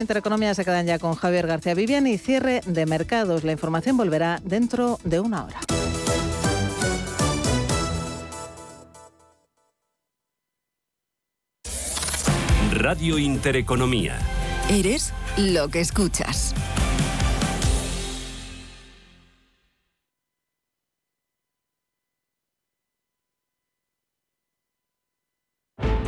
Intereconomía se quedan ya con Javier García Vivian y cierre de mercados. La información volverá dentro de una hora. Radio Intereconomía. Eres lo que escuchas.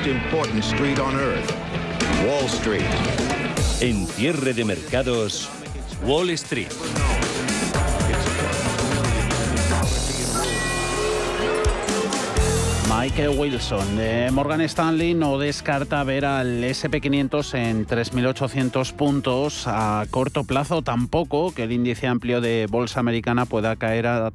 Most important street on earth, Wall Street. En cierre de mercados, Wall Street. Michael Wilson de Morgan Stanley no descarta ver al SP500 en 3.800 puntos a corto plazo, tampoco que el índice amplio de bolsa americana pueda caer a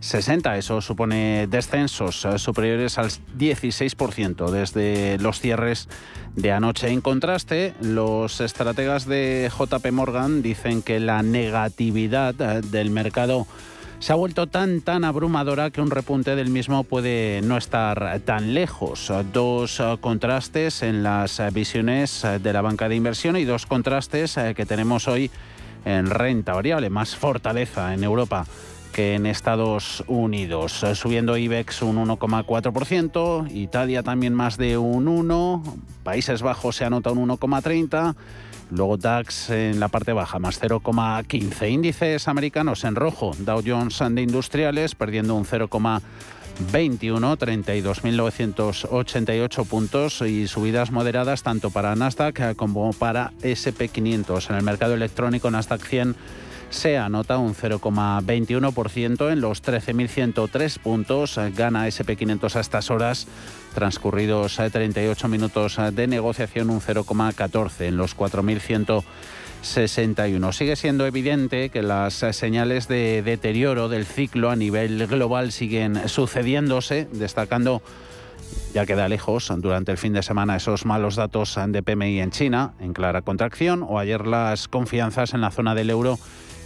3.460. Eso supone descensos eh, superiores al 16% desde los cierres de anoche. En contraste, los estrategas de JP Morgan dicen que la negatividad eh, del mercado se ha vuelto tan tan abrumadora que un repunte del mismo puede no estar tan lejos. Dos eh, contrastes en las visiones de la banca de inversión y dos contrastes que tenemos hoy en renta variable, más fortaleza en Europa en Estados Unidos, subiendo IBEX un 1,4%, Italia también más de un 1, Países Bajos se anota un 1,30%, Luego DAX en la parte baja, más 0,15. Índices americanos en rojo. Dow Jones de Industriales perdiendo un 0,21, 32.988 puntos y subidas moderadas tanto para Nasdaq como para SP500. En el mercado electrónico Nasdaq 100 se anota un 0,21% en los 13.103 puntos. Gana SP500 a estas horas transcurridos 38 eh, minutos eh, de negociación, un 0,14 en los 4.161. Sigue siendo evidente que las eh, señales de deterioro del ciclo a nivel global siguen sucediéndose, destacando ya queda lejos durante el fin de semana esos malos datos de PMI en China, en clara contracción, o ayer las confianzas en la zona del euro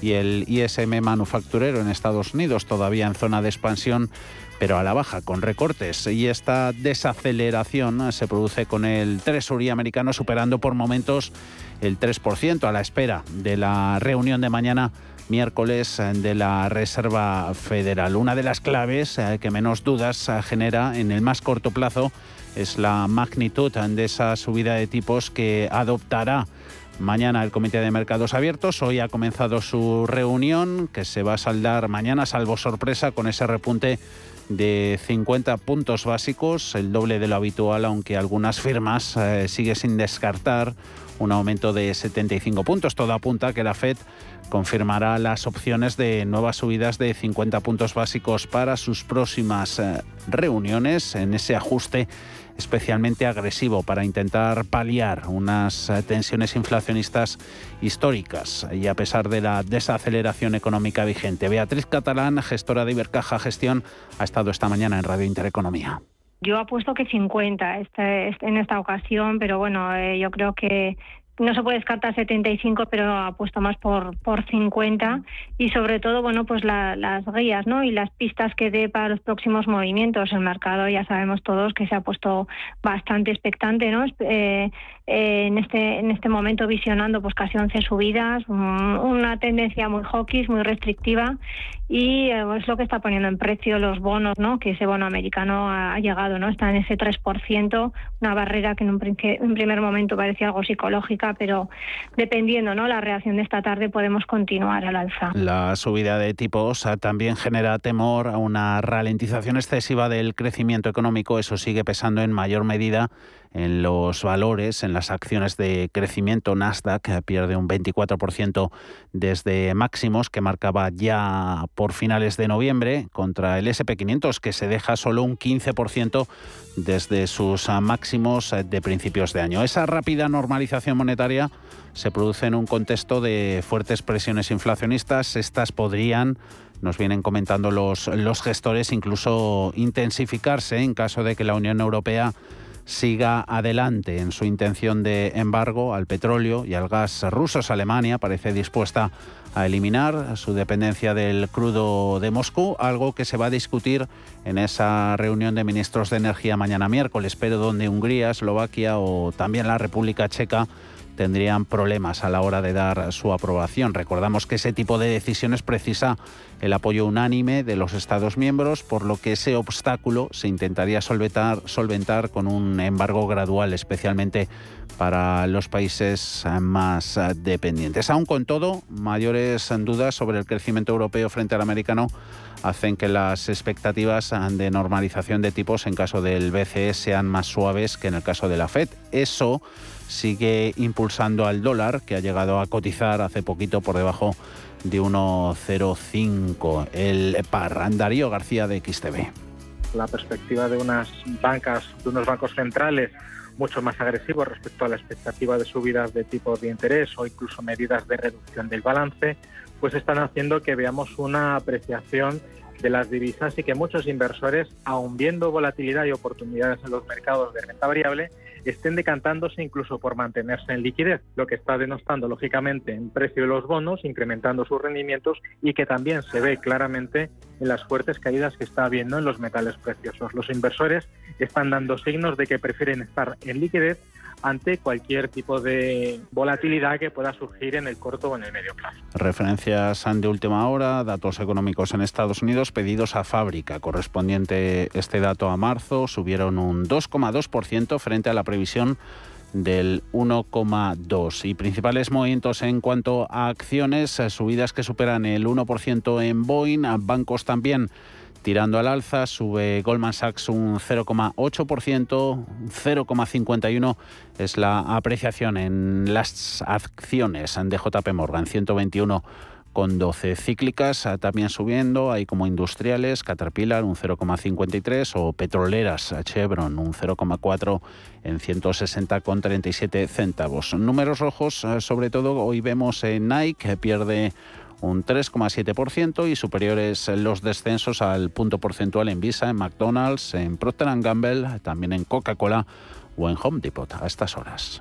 y el ISM manufacturero en Estados Unidos, todavía en zona de expansión, pero a la baja, con recortes. Y esta desaceleración se produce con el Treasury americano superando por momentos el 3% a la espera de la reunión de mañana miércoles de la Reserva Federal. Una de las claves eh, que menos dudas eh, genera en el más corto plazo es la magnitud de esa subida de tipos que adoptará Mañana el Comité de Mercados Abiertos. Hoy ha comenzado su reunión que se va a saldar mañana, salvo sorpresa, con ese repunte de 50 puntos básicos, el doble de lo habitual, aunque algunas firmas eh, sigue sin descartar un aumento de 75 puntos. Todo apunta a que la Fed confirmará las opciones de nuevas subidas de 50 puntos básicos para sus próximas eh, reuniones en ese ajuste especialmente agresivo para intentar paliar unas eh, tensiones inflacionistas históricas y a pesar de la desaceleración económica vigente. Beatriz Catalán, gestora de Ibercaja Gestión, ha estado esta mañana en Radio Intereconomía. Yo apuesto que 50 este, este, en esta ocasión, pero bueno, eh, yo creo que no se puede descartar 75, pero apuesto más por, por 50 y sobre todo, bueno, pues las guías, ¿no? Y las pistas que dé para los próximos movimientos. El mercado ya sabemos todos que se ha puesto bastante expectante, ¿no? Eh, eh, en este en este momento visionando pues casi 11 subidas, una tendencia muy hawkish, muy restrictiva y eh, es lo que está poniendo en precio los bonos, ¿no? Que ese bono americano ha, llegado, ¿no? Está en ese 3%, una barrera que en un, en primer momento parecía algo psicológica, pero dependiendo, ¿no? La reacción de esta tarde podemos continuar al alza. La subida de tipos también genera temor a una ralentización excesiva del crecimiento económico, eso sigue pesando en mayor medida en los valores, en las acciones de crecimiento. Nasdaq pierde un 24% desde máximos que marcaba ya por finales de noviembre contra el SP500 que se deja solo un 15% desde sus máximos de principios de año. Esa rápida normalización monetaria se produce en un contexto de fuertes presiones inflacionistas. Estas podrían nos vienen comentando los, los gestores, incluso intensificarse en caso de que la Unión Europea siga adelante en su intención de embargo al petróleo y al gas rusos. Alemania parece dispuesta a eliminar su dependencia del crudo de Moscú, algo que se va a discutir en esa reunión de ministros de energía mañana miércoles, pero donde Hungría, Eslovaquia o también la República Checa tendrían problemas a la hora de dar su aprobación. Recordamos que ese tipo de decisiones precisa el apoyo unánime de los Estados miembros, por lo que ese obstáculo se intentaría solventar, con un embargo gradual, especialmente para los países más dependientes. Aún con todo, mayores dudas sobre el crecimiento europeo frente al americano hacen que las expectativas de normalización de tipos en caso del BCE sean más suaves que en el caso de la Fed. Eso sigue impulsando al dólar, que ha llegado a cotizar hace poquito por debajo de 1,05. El par Darío García de XTV. La perspectiva de unas bancas, de unos bancos centrales mucho más agresivos respecto a la expectativa de subidas de tipos de interés o incluso medidas de reducción del balance, pues están haciendo que veamos una apreciación de las divisas y que muchos inversores, aun viendo volatilidad y oportunidades en los mercados de renta variable, estén decantándose incluso por mantenerse en liquidez, lo que está denostando lógicamente en precio de los bonos, incrementando sus rendimientos y que también se ve claramente en las fuertes caídas que está habiendo en los metales preciosos. Los inversores están dando signos de que prefieren estar en liquidez ante cualquier tipo de volatilidad que pueda surgir en el corto o en el medio plazo. Referencias de última hora, datos económicos en Estados Unidos, pedidos a fábrica, correspondiente este dato a marzo, subieron un 2,2% frente a la previsión del 1,2 y principales movimientos en cuanto a acciones, subidas que superan el 1% en Boeing, bancos también tirando al alza, sube Goldman Sachs un 0,8%, 0,51 es la apreciación en las acciones de JP Morgan, 121 con 12 cíclicas también subiendo, hay como industriales, Caterpillar un 0,53 o petroleras, Chevron un 0,4 en 160,37 centavos. Números rojos, sobre todo hoy vemos en Nike que pierde un 3,7% y superiores los descensos al punto porcentual en Visa, en McDonald's, en Procter Gamble, también en Coca-Cola o en Home Depot a estas horas.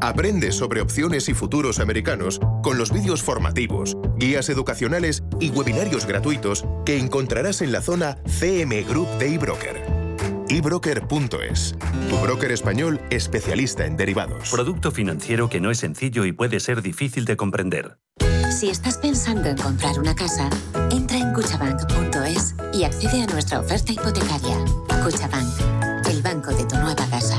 Aprende sobre opciones y futuros americanos con los vídeos formativos, guías educacionales y webinarios gratuitos que encontrarás en la zona CM Group de eBroker. eBroker.es, tu broker español especialista en derivados. Producto financiero que no es sencillo y puede ser difícil de comprender. Si estás pensando en comprar una casa, entra en cuchabank.es y accede a nuestra oferta hipotecaria. Cuchabank, el banco de tu nueva casa.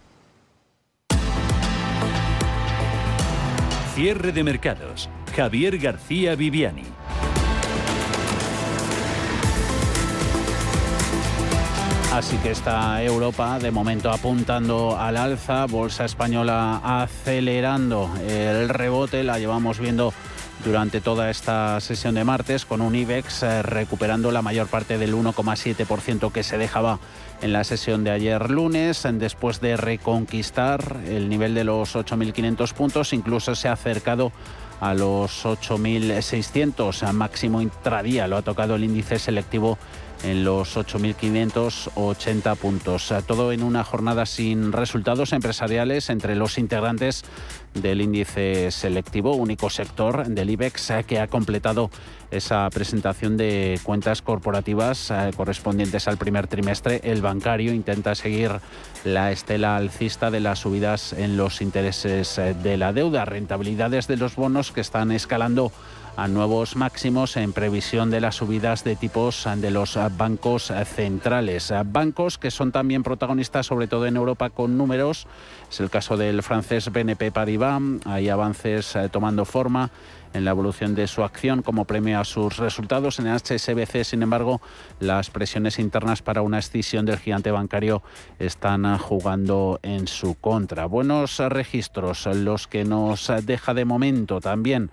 Cierre de mercados. Javier García Viviani. Así que está Europa de momento apuntando al alza, bolsa española acelerando el rebote, la llevamos viendo durante toda esta sesión de martes con un IBEX eh, recuperando la mayor parte del 1,7% que se dejaba en la sesión de ayer lunes, después de reconquistar el nivel de los 8.500 puntos, incluso se ha acercado a los 8.600, máximo intradía, lo ha tocado el índice selectivo en los 8.580 puntos. Todo en una jornada sin resultados empresariales entre los integrantes del índice selectivo, único sector del IBEX que ha completado esa presentación de cuentas corporativas eh, correspondientes al primer trimestre. El bancario intenta seguir la estela alcista de las subidas en los intereses eh, de la deuda, rentabilidades de los bonos que están escalando a nuevos máximos en previsión de las subidas de tipos de los bancos centrales. Bancos que son también protagonistas, sobre todo en Europa, con números. Es el caso del francés BNP Paribas. Hay avances eh, tomando forma en la evolución de su acción como premio a sus resultados. En el HSBC, sin embargo, las presiones internas para una escisión del gigante bancario están jugando en su contra. Buenos registros los que nos deja de momento también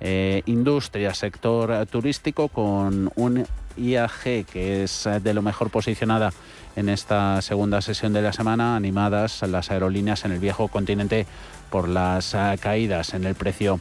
eh, industria, sector turístico, con un IAG que es de lo mejor posicionada en esta segunda sesión de la semana, animadas las aerolíneas en el viejo continente por las caídas en el precio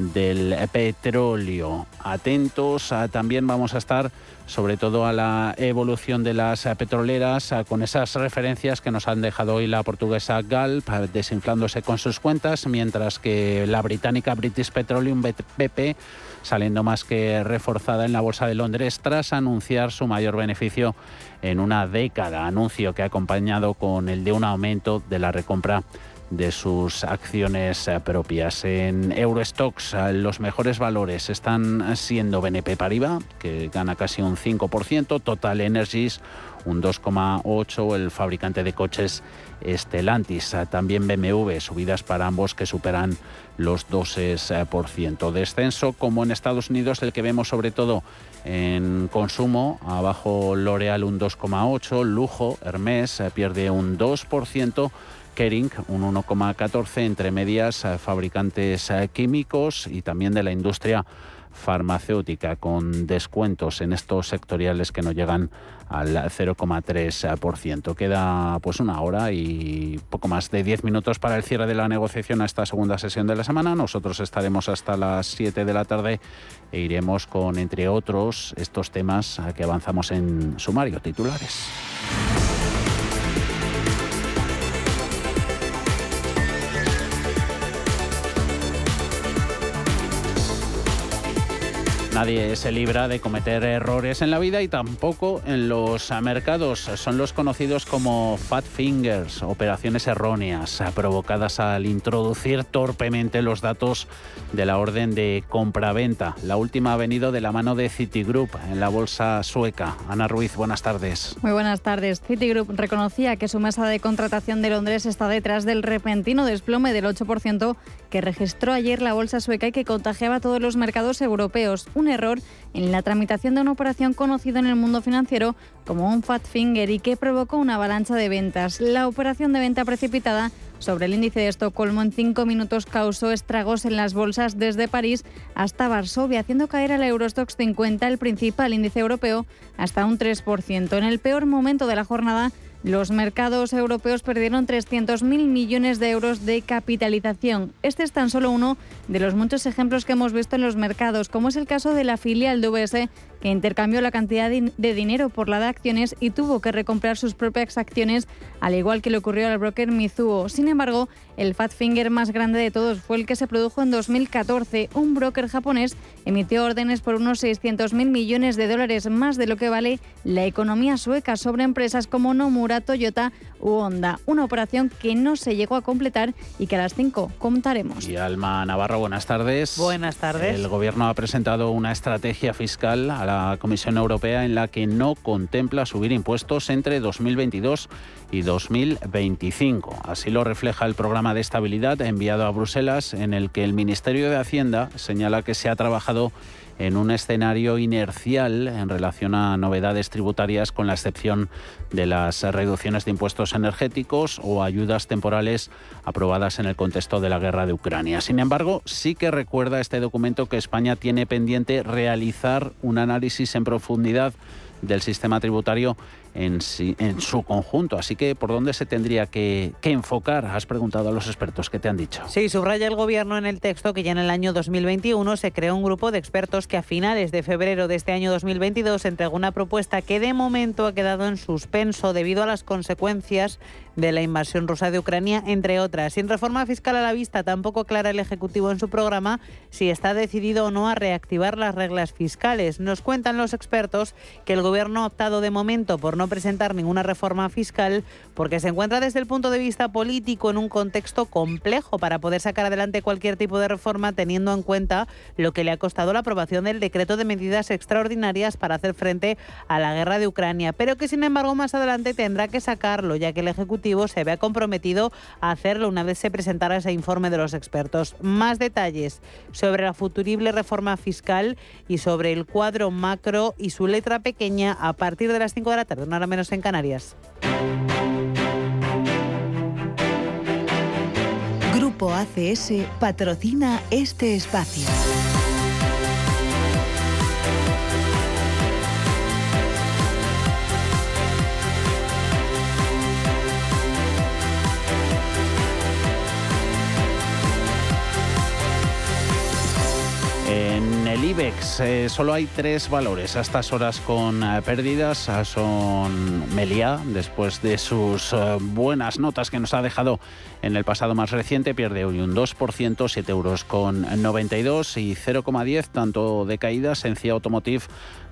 del petróleo. Atentos, también vamos a estar sobre todo a la evolución de las petroleras, con esas referencias que nos han dejado hoy la portuguesa Galp, desinflándose con sus cuentas, mientras que la británica British Petroleum BP saliendo más que reforzada en la Bolsa de Londres tras anunciar su mayor beneficio en una década, anuncio que ha acompañado con el de un aumento de la recompra de sus acciones eh, propias. En Eurostox eh, los mejores valores están siendo BNP Paribas, que gana casi un 5%, Total Energies un 2,8%, el fabricante de coches Stellantis, eh, también BMW, subidas para ambos que superan los 2%. Descenso como en Estados Unidos, el que vemos sobre todo en consumo, abajo L'Oreal un 2,8%, lujo, Hermes pierde un 2%, Kering, un 1,14 entre medias eh, fabricantes eh, químicos y también de la industria farmacéutica con descuentos en estos sectoriales que no llegan al 0,3%. Queda pues una hora y poco más de 10 minutos para el cierre de la negociación a esta segunda sesión de la semana. Nosotros estaremos hasta las 7 de la tarde e iremos con, entre otros, estos temas que avanzamos en sumario titulares. Nadie se libra de cometer errores en la vida y tampoco en los mercados. Son los conocidos como fat fingers, operaciones erróneas provocadas al introducir torpemente los datos de la orden de compra-venta. La última ha venido de la mano de Citigroup en la bolsa sueca. Ana Ruiz, buenas tardes. Muy buenas tardes. Citigroup reconocía que su mesa de contratación de Londres está detrás del repentino desplome del 8% que registró ayer la bolsa sueca y que contagiaba a todos los mercados europeos error en la tramitación de una operación conocida en el mundo financiero como un fat finger y que provocó una avalancha de ventas. La operación de venta precipitada sobre el índice de Estocolmo en cinco minutos causó estragos en las bolsas desde París hasta Varsovia, haciendo caer al Eurostox 50, el principal índice europeo, hasta un 3%. En el peor momento de la jornada, los mercados europeos perdieron 300.000 millones de euros de capitalización. Este es tan solo uno de los muchos ejemplos que hemos visto en los mercados, como es el caso de la filial de UBS que intercambió la cantidad de dinero por la de acciones y tuvo que recomprar sus propias acciones, al igual que le ocurrió al broker Mizuho. Sin embargo, el fat finger más grande de todos fue el que se produjo en 2014. Un broker japonés emitió órdenes por unos 600.000 millones de dólares, más de lo que vale la economía sueca sobre empresas como Nomura, Toyota u Honda. Una operación que no se llegó a completar y que a las 5 contaremos. Y Alma Navarro, buenas tardes. Buenas tardes. El Gobierno ha presentado una estrategia fiscal a la Comisión Europea en la que no contempla subir impuestos entre 2022 y 2025. Así lo refleja el programa de estabilidad enviado a Bruselas, en el que el Ministerio de Hacienda señala que se ha trabajado en un escenario inercial en relación a novedades tributarias, con la excepción de las reducciones de impuestos energéticos o ayudas temporales aprobadas en el contexto de la guerra de Ucrania. Sin embargo, sí que recuerda este documento que España tiene pendiente realizar un análisis en profundidad del sistema tributario en, en su conjunto. Así que, ¿por dónde se tendría que, que, enfocar? Has preguntado a los expertos, ¿qué te han dicho? Sí, subraya el Gobierno en el texto que ya en el año 2021 se creó un grupo de expertos que a finales de febrero de este año 2022 entregó una propuesta que de momento ha quedado en suspenso debido a las consecuencias de la invasión rusa de Ucrania, entre otras. Sin reforma fiscal a la vista, tampoco aclara el Ejecutivo en su programa si está decidido o no a reactivar las reglas fiscales. Nos cuentan los expertos que el Gobierno ha optado de momento por no presentar ninguna reforma fiscal porque se encuentra desde el punto de vista político en un contexto complejo para poder sacar adelante cualquier tipo de reforma teniendo en cuenta lo que le ha costado la aprobación del decreto de medidas extraordinarias para hacer frente a la guerra de Ucrania, pero que sin embargo más adelante tendrá que sacarlo ya que el Ejecutivo se ve comprometido a hacerlo una vez se presentara ese informe de los expertos. Más detalles sobre la futurible reforma fiscal y sobre el cuadro macro y su letra pequeña a partir de las 5 de la tarde, una hora menos en Canarias. Grupo ACS patrocina este espacio. El IBEX eh, solo hay tres valores a estas horas con eh, pérdidas. Ah, son Meliá, después de sus eh, buenas notas que nos ha dejado en el pasado más reciente, pierde hoy un 2%, 7 euros con 92 y 0,10 tanto de caídas en CIA Automotive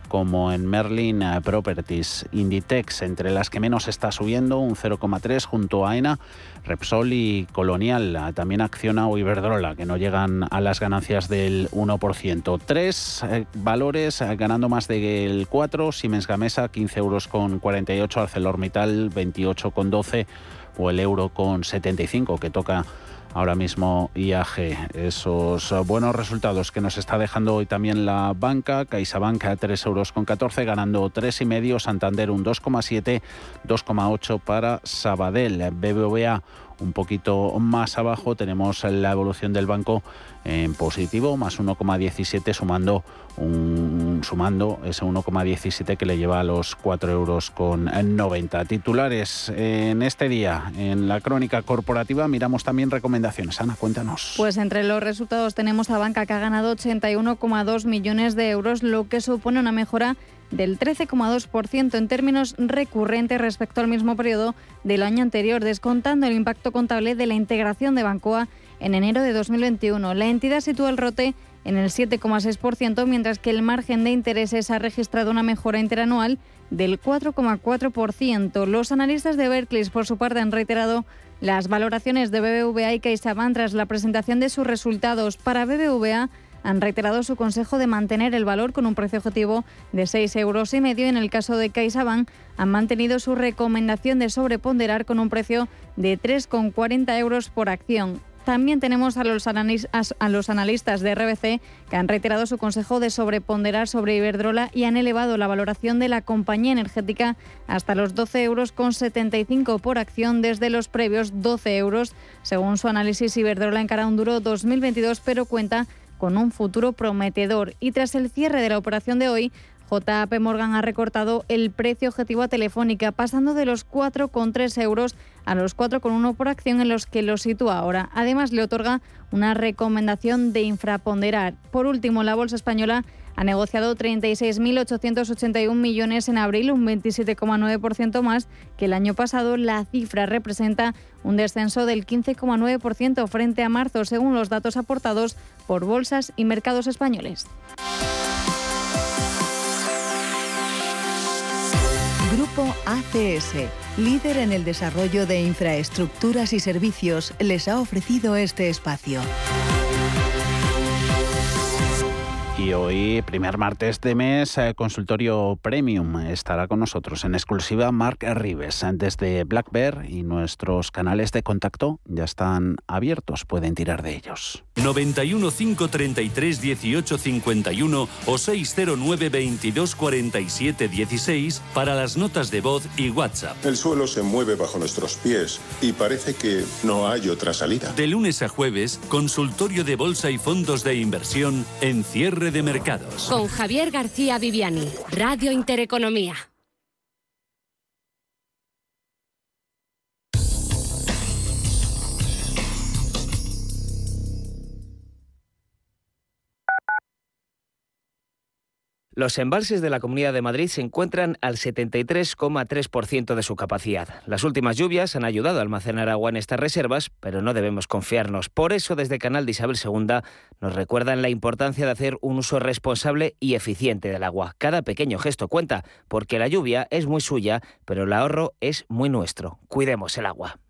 como en Merlin eh, Properties. Inditex, entre las que menos está subiendo, un 0,3 junto a ENA, Repsol y Colonial. Eh, también acciona o Iberdrola, que no llegan a las ganancias del 1%. Tres eh, valores ganando más del 4, Siemens Gamesa 15 euros con 48, ArcelorMittal 28 con 12 o el euro con 75 que toca ahora mismo IAG. Esos buenos resultados que nos está dejando hoy también la banca, CaixaBank a 3 euros con 14, ganando 3,5, Santander un 2,7, 2,8 para Sabadell, BBVA un poquito más abajo tenemos la evolución del banco en positivo, más 1,17 sumando un, sumando ese 1,17 que le lleva a los 4 euros con 90. Titulares en este día, en la crónica corporativa, miramos también recomendaciones. Ana, cuéntanos. Pues entre los resultados tenemos a Banca que ha ganado 81,2 millones de euros, lo que supone una mejora del 13,2% en términos recurrentes respecto al mismo periodo del año anterior, descontando el impacto contable de la integración de Bancoa en enero de 2021. La entidad sitúa el rote en el 7,6%, mientras que el margen de intereses ha registrado una mejora interanual del 4,4%. Los analistas de Berkeley, por su parte, han reiterado las valoraciones de BBVA y CaixaBank tras la presentación de sus resultados. Para BBVA, han reiterado su consejo de mantener el valor con un precio objetivo de 6 euros y medio. En el caso de CaixaBank, han mantenido su recomendación de sobreponderar con un precio de 3,40 euros por acción. También tenemos a los, analistas de RBC que han reiterado su consejo de sobreponderar sobre Iberdrola y han elevado la valoración de la compañía energética hasta los 12 euros con 75 por acción desde los previos 12 euros. Según su análisis, Iberdrola encara un duro 2022, pero cuenta con un futuro prometedor. Y tras el cierre de la operación de hoy, JP Morgan ha recortado el precio objetivo a Telefónica, pasando de los 4,3 euros a los 4,1 por acción en los que lo sitúa ahora. Además, le otorga una recomendación de infraponderar. Por último, la bolsa española ha negociado 36.881 millones en abril, un 27,9% más que el año pasado. La cifra representa un descenso del 15,9% frente a marzo, según los datos aportados por bolsas y mercados españoles. Grupo ACS, líder en el desarrollo de infraestructuras y servicios, les ha ofrecido este espacio. Y hoy, primer martes de mes, eh, consultorio premium. Estará con nosotros en exclusiva Mark Rives desde Black Bear y nuestros canales de contacto ya están abiertos, pueden tirar de ellos. 91 533 18 51 o 609 22 47 16 para las notas de voz y WhatsApp. El suelo se mueve bajo nuestros pies y parece que no hay otra salida. De lunes a jueves, consultorio de bolsa y fondos de inversión en cierre de mercados. Con Javier García Viviani, Radio Intereconomía. Los embalses de la Comunidad de Madrid se encuentran al 73,3% de su capacidad. Las últimas lluvias han ayudado a almacenar agua en estas reservas, pero no debemos confiarnos. Por eso, desde Canal de Isabel II nos recuerdan la importancia de hacer un uso responsable y eficiente del agua. Cada pequeño gesto cuenta, porque la lluvia es muy suya, pero el ahorro es muy nuestro. Cuidemos el agua.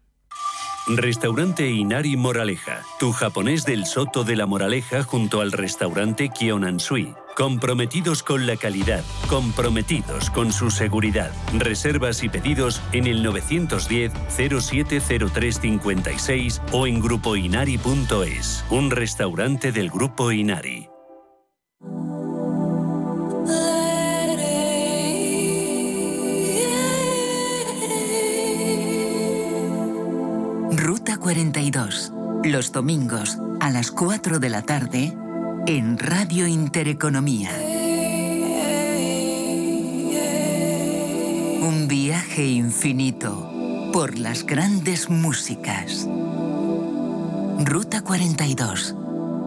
Restaurante Inari Moraleja, tu japonés del Soto de la Moraleja junto al restaurante Kionansui. Comprometidos con la calidad, comprometidos con su seguridad. Reservas y pedidos en el 910 070356 o en grupoinari.es. Un restaurante del Grupo Inari. Ruta 42. Los domingos a las 4 de la tarde en Radio Intereconomía. Un viaje infinito por las grandes músicas. Ruta 42.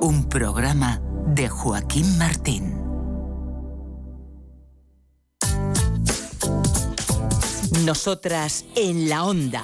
Un programa de Joaquín Martín. Nosotras en la onda.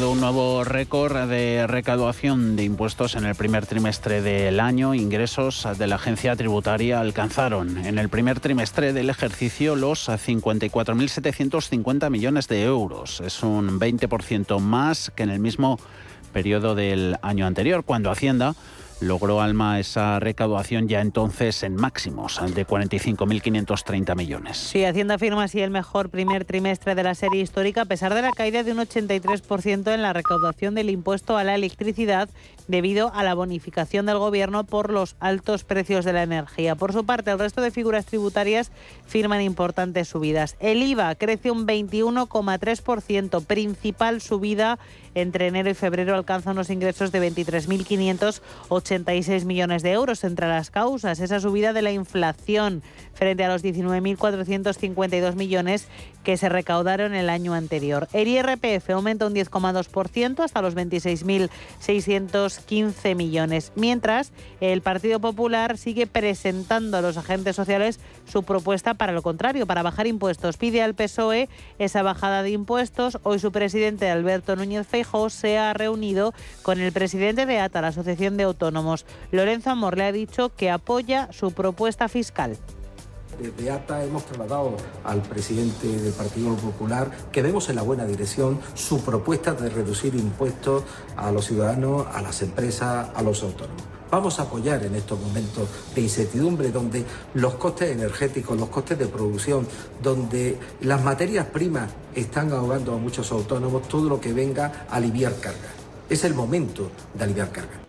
Un nuevo récord de recaudación de impuestos en el primer trimestre del año. Ingresos de la agencia tributaria alcanzaron en el primer trimestre del ejercicio los 54.750 millones de euros. Es un 20% más que en el mismo periodo del año anterior, cuando Hacienda logró Alma esa recaudación ya entonces en máximos de 45.530 millones. Sí, Hacienda firma así el mejor primer trimestre de la serie histórica a pesar de la caída de un 83% en la recaudación del impuesto a la electricidad debido a la bonificación del gobierno por los altos precios de la energía. Por su parte, el resto de figuras tributarias firman importantes subidas. El IVA crece un 21,3%, principal subida entre enero y febrero alcanza unos ingresos de 23.580 86 millones de euros entre las causas. Esa subida de la inflación frente a los 19.452 millones que se recaudaron el año anterior. El IRPF aumenta un 10,2% hasta los 26.615 millones, mientras el Partido Popular sigue presentando a los agentes sociales su propuesta para lo contrario, para bajar impuestos. Pide al PSOE esa bajada de impuestos. Hoy su presidente Alberto Núñez Feijóo se ha reunido con el presidente de ATA, la Asociación de Autónomos. Lorenzo Amor le ha dicho que apoya su propuesta fiscal. Desde ATA hemos trasladado al presidente del Partido Popular que vemos en la buena dirección su propuesta de reducir impuestos a los ciudadanos, a las empresas, a los autónomos. Vamos a apoyar en estos momentos de incertidumbre donde los costes energéticos, los costes de producción, donde las materias primas están ahogando a muchos autónomos, todo lo que venga a aliviar cargas. Es el momento de aliviar cargas.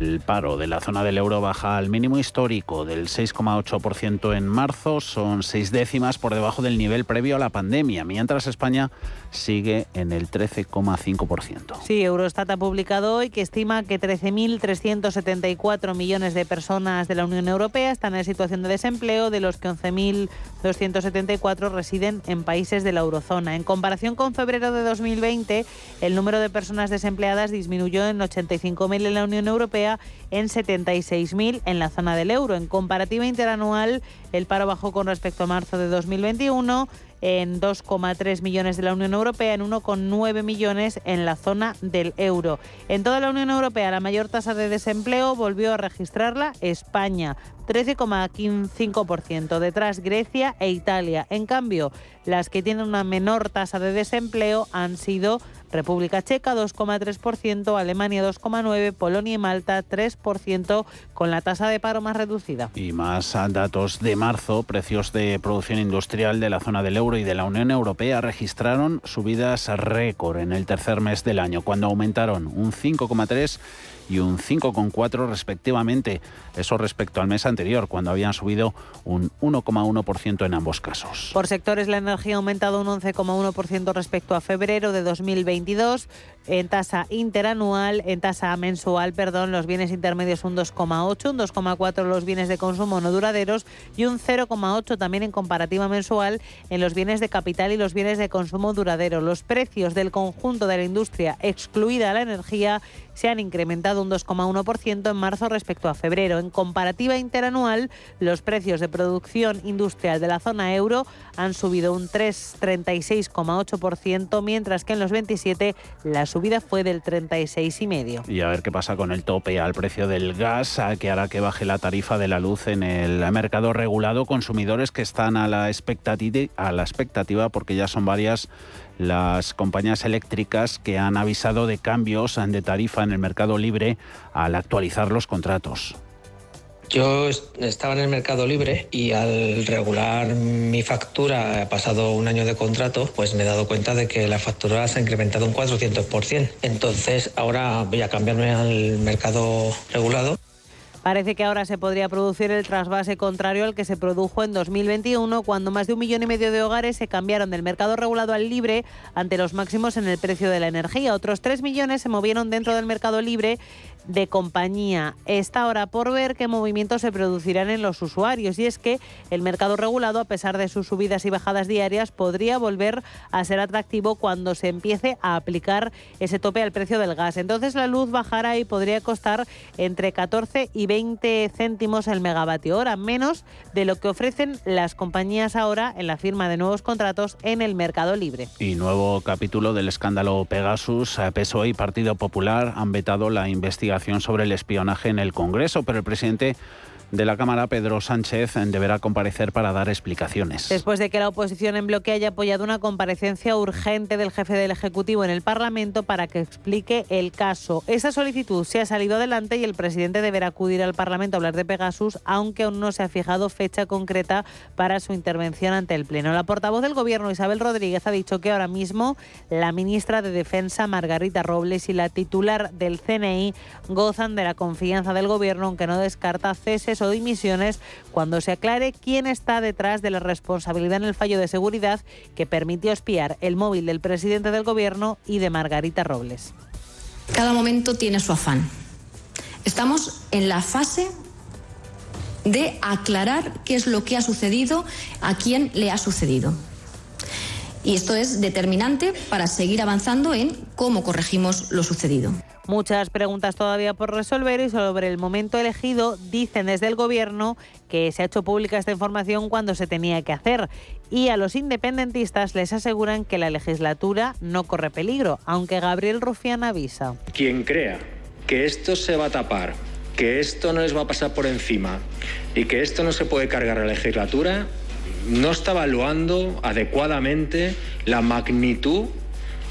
El paro de la zona del euro baja al mínimo histórico del 6,8% en marzo, son seis décimas por debajo del nivel previo a la pandemia, mientras España sigue en el 13,5%. Sí, Eurostat ha publicado hoy que estima que 13.374 millones de personas de la Unión Europea están en situación de desempleo, de los que 11.274 residen en países de la eurozona. En comparación con febrero de 2020, el número de personas desempleadas disminuyó en 85.000 en la Unión Europea en 76.000 en la zona del euro. En comparativa interanual, el paro bajó con respecto a marzo de 2021 en 2,3 millones de la Unión Europea, en 1,9 millones en la zona del euro. En toda la Unión Europea, la mayor tasa de desempleo volvió a registrarla España, 13,5%, detrás Grecia e Italia. En cambio, las que tienen una menor tasa de desempleo han sido República Checa 2,3%, Alemania 2,9%, Polonia y Malta 3% con la tasa de paro más reducida. Y más datos de marzo, precios de producción industrial de la zona del euro y de la Unión Europea registraron subidas récord en el tercer mes del año, cuando aumentaron un 5,3% y un 5,4 respectivamente. Eso respecto al mes anterior, cuando habían subido un 1,1% en ambos casos. Por sectores, la energía ha aumentado un 11,1% respecto a febrero de 2022. En tasa interanual, en tasa mensual, perdón, los bienes intermedios un 2,8, un 2,4 los bienes de consumo no duraderos y un 0,8 también en comparativa mensual en los bienes de capital y los bienes de consumo duradero. Los precios del conjunto de la industria, excluida la energía, se han incrementado un 2,1% en marzo respecto a febrero. En comparativa interanual, los precios de producción industrial de la zona euro han subido un 3,36,8%, mientras que en los 27 la subida fue del 36,5%. Y a ver qué pasa con el tope al precio del gas, que hará que baje la tarifa de la luz en el mercado regulado. Consumidores que están a la expectativa, a la expectativa porque ya son varias las compañías eléctricas que han avisado de cambios de tarifa en el mercado libre al actualizar los contratos. Yo estaba en el mercado libre y al regular mi factura, pasado un año de contrato, pues me he dado cuenta de que la factura se ha incrementado un 400%. Entonces ahora voy a cambiarme al mercado regulado. Parece que ahora se podría producir el trasvase contrario al que se produjo en 2021, cuando más de un millón y medio de hogares se cambiaron del mercado regulado al libre ante los máximos en el precio de la energía. Otros 3 millones se movieron dentro del mercado libre de compañía. Está ahora por ver qué movimientos se producirán en los usuarios y es que el mercado regulado, a pesar de sus subidas y bajadas diarias, podría volver a ser atractivo cuando se empiece a aplicar ese tope al precio del gas. Entonces la luz bajará y podría costar entre 14 y 20 céntimos el megavatio hora, menos de lo que ofrecen las compañías ahora en la firma de nuevos contratos en el mercado libre. Y nuevo capítulo del escándalo Pegasus. PSOE y Partido Popular han vetado la investigación sobre el espionaje en el Congreso, pero el presidente de la Cámara, Pedro Sánchez, deberá comparecer para dar explicaciones. Después de que la oposición en bloque haya apoyado una comparecencia urgente del jefe del Ejecutivo en el Parlamento para que explique el caso. Esa solicitud se ha salido adelante y el presidente deberá acudir al Parlamento a hablar de Pegasus, aunque aún no se ha fijado fecha concreta para su intervención ante el Pleno. La portavoz del Gobierno, Isabel Rodríguez, ha dicho que ahora mismo la ministra de Defensa, Margarita Robles, y la titular del CNI gozan de la confianza del Gobierno, aunque no descarta ceses o dimisiones cuando se aclare quién está detrás de la responsabilidad en el fallo de seguridad que permitió espiar el móvil del presidente del Gobierno y de Margarita Robles. Cada momento tiene su afán. Estamos en la fase de aclarar qué es lo que ha sucedido, a quién le ha sucedido. Y esto es determinante para seguir avanzando en cómo corregimos lo sucedido. Muchas preguntas todavía por resolver y sobre el momento elegido dicen desde el Gobierno que se ha hecho pública esta información cuando se tenía que hacer y a los independentistas les aseguran que la legislatura no corre peligro, aunque Gabriel Rufián avisa. Quien crea que esto se va a tapar, que esto no les va a pasar por encima y que esto no se puede cargar a la legislatura, no está evaluando adecuadamente la magnitud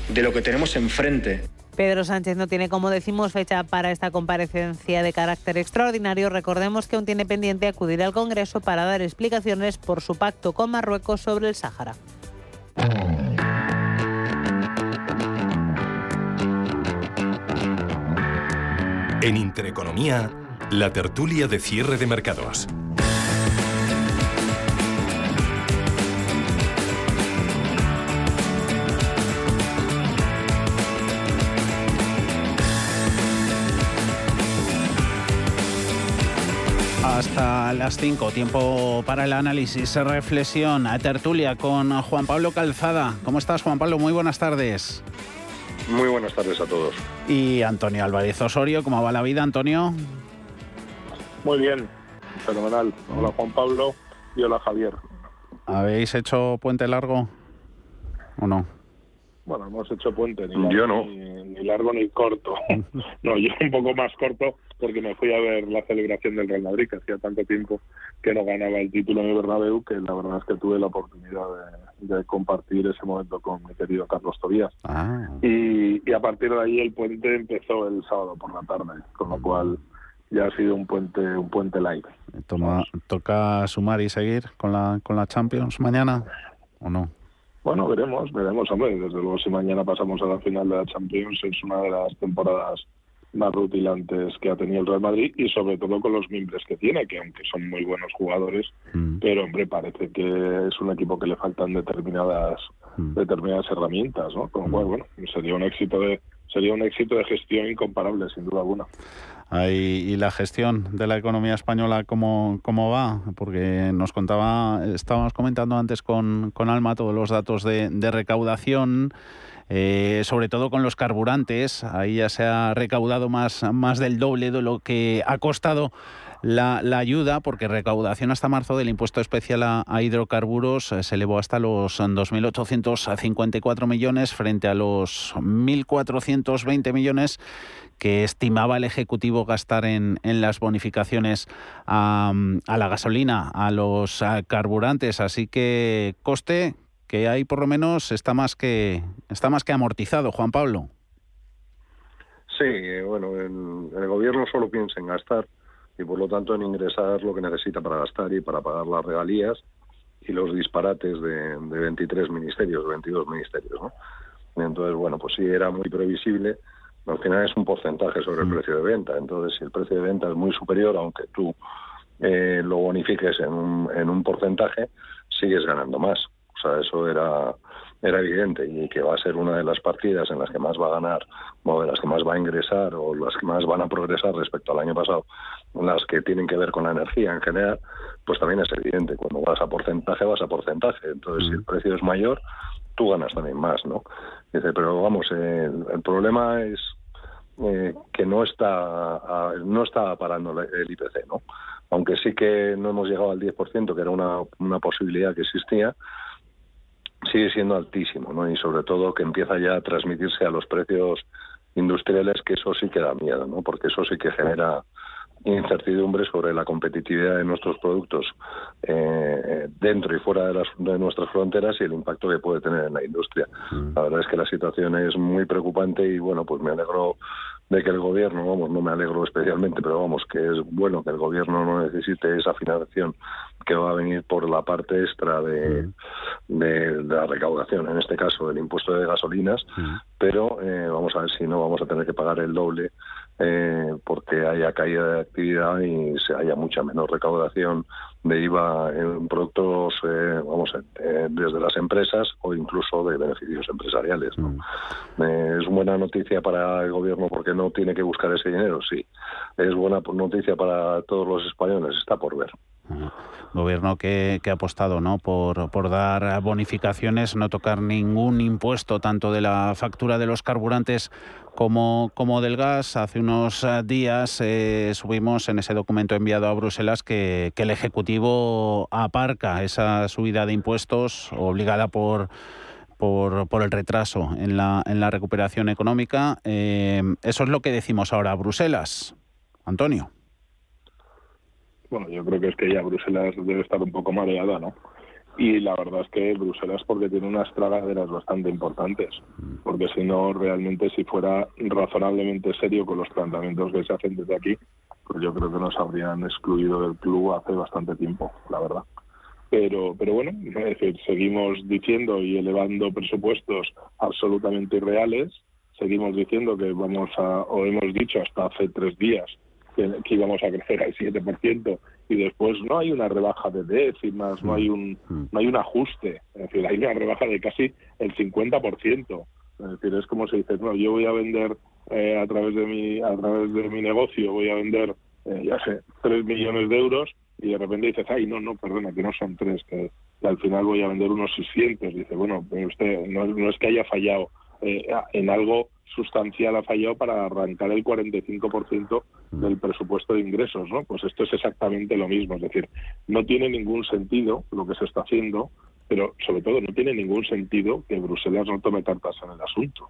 de lo que tenemos enfrente. Pedro Sánchez no tiene, como decimos, fecha para esta comparecencia de carácter extraordinario. Recordemos que aún tiene pendiente acudir al Congreso para dar explicaciones por su pacto con Marruecos sobre el Sáhara. En Intereconomía, la tertulia de cierre de mercados. Hasta las 5, tiempo para el análisis, reflexión, a tertulia con Juan Pablo Calzada. ¿Cómo estás, Juan Pablo? Muy buenas tardes. Muy buenas tardes a todos. Y Antonio Álvarez Osorio, ¿cómo va la vida, Antonio? Muy bien, fenomenal. Hola, Juan Pablo, y hola, Javier. ¿Habéis hecho puente largo o no? Bueno, hemos hecho puente, ni largo, ni, largo ni corto. no, yo un poco más corto porque me fui a ver la celebración del Real Madrid, que hacía tanto tiempo que no ganaba el título en el Bernabéu, que la verdad es que tuve la oportunidad de, compartir ese momento con mi querido Carlos Tobías. Ah. Y, a partir de ahí el puente empezó el sábado por la tarde, con lo cual ya ha sido un puente un puente light. Toma, ¿Toca sumar y seguir con la, con la Champions mañana o no? Bueno, veremos, veremos, hombre. Desde luego, si mañana pasamos a la final de la Champions, es una de las temporadas más rutilantes que ha tenido el Real Madrid y sobre todo con los miembros que tiene, que aunque son muy buenos jugadores, Mm. pero hombre, parece que es un equipo que le faltan determinadas Mm. determinadas herramientas, ¿no? Con lo cual, bueno, sería un éxito de sería un éxito de gestión incomparable, sin duda alguna. Ahí, y la gestión de la economía española, ¿cómo, cómo va? Porque nos contaba, estábamos comentando antes con, con Alma todos los datos de, de recaudación, eh, sobre todo con los carburantes. Ahí ya se ha recaudado más, más del doble de lo que ha costado la, la ayuda, porque recaudación hasta marzo del impuesto especial a, hidrocarburos eh, se elevó hasta los 2.854 millones frente a los 1.420 millones que estimaba el Ejecutivo gastar en, en las bonificaciones a, a, la gasolina, a los carburantes. Así que coste que hay por lo menos está más que está más que amortizado, Juan Pablo. Sí, eh, bueno, en, en el gobierno solo piensa en gastar y por lo tanto en ingresar lo que necesita para gastar y para pagar las regalías y los disparates de, de 23 ministerios, 22 ministerios, ¿no? Entonces, bueno, pues sí era muy previsible al final es un porcentaje sobre el precio de venta. Entonces, si el precio de venta es muy superior, aunque tú eh, lo bonifiques en un, en un porcentaje, sigues ganando más. O sea, eso era, era evidente y que va a ser una de las partidas en las que más va a ganar, o de las que más va a ingresar o las que más van a progresar respecto al año pasado, las que tienen que ver con la energía en general, pues también es evidente. Cuando vas a porcentaje, vas a porcentaje. Entonces, si el precio es mayor, tú ganas también más, ¿no? Dice, pero vamos, eh, el problema es eh, que no está no está parando el IPC, ¿no? Aunque sí que no hemos llegado al 10%, que era una, una posibilidad que existía, sigue siendo altísimo, ¿no? Y sobre todo que empieza ya a transmitirse a los precios industriales, que eso sí que da miedo, ¿no? Porque eso sí que genera incertidumbre sobre la competitividad de nuestros productos eh, dentro y fuera de, las, de nuestras fronteras y el impacto que puede tener en la industria. La verdad es que la situación es muy preocupante y bueno, pues me alegro de que el gobierno, vamos, no me alegro especialmente, pero vamos, que es bueno que el gobierno no necesite esa financiación que va a venir por la parte extra de, de, de la recaudación, en este caso del impuesto de gasolinas, pero eh, vamos a ver si no vamos a tener que pagar el doble eh, porque haya caída de actividad y se haya mucha menos recaudación de IVA en productos, eh, vamos, eh, desde las empresas o incluso de beneficios empresariales. Mm. ¿Es buena noticia para el gobierno porque no tiene que buscar ese dinero? Sí. ¿Es buena noticia para todos los españoles? Está por ver. Gobierno que, ha apostado ¿no? por, dar bonificaciones, no tocar ningún impuesto, tanto de la factura de los carburantes como, del gas. Hace unos eh, días eh, subimos en ese documento enviado a Bruselas que, el Ejecutivo aparca esa subida de impuestos obligada por, por, el retraso en la, en la recuperación económica. Eh, eso es lo que decimos ahora a Bruselas. Antonio. Bueno, yo creo que es que ya Bruselas debe estar un poco mareada, ¿no? Y la verdad es que Bruselas porque tiene unas tragaderas bastante importantes, porque si no, realmente si fuera razonablemente serio con los planteamientos que se hacen desde aquí, pues yo creo que nos habrían excluido del club hace bastante tiempo, la verdad. Pero, pero bueno, es decir, seguimos diciendo y elevando presupuestos absolutamente irreales, seguimos diciendo que vamos a, o hemos dicho hasta hace tres días, que, íbamos a crecer al 7% y después no hay una rebaja de décimas, no hay un mm. no hay un ajuste, es decir, hay una rebaja de casi el 50%. Es decir, es como se dice, no, yo voy a vender eh, a través de mi a través de mi negocio voy a vender eh, ya sé, 3 millones de euros y de repente dices, ay, no, no, perdona, que no son 3, que, al final voy a vender unos 600. Dice, bueno, pero usted no, no es que haya fallado eh, en algo sustancial ha fallado para arrancar el 45% del presupuesto de ingresos, ¿no? Pues esto es exactamente lo mismo, es decir, no tiene ningún sentido lo que se está haciendo, pero sobre todo no tiene ningún sentido que Bruselas no tome cartas en el asunto.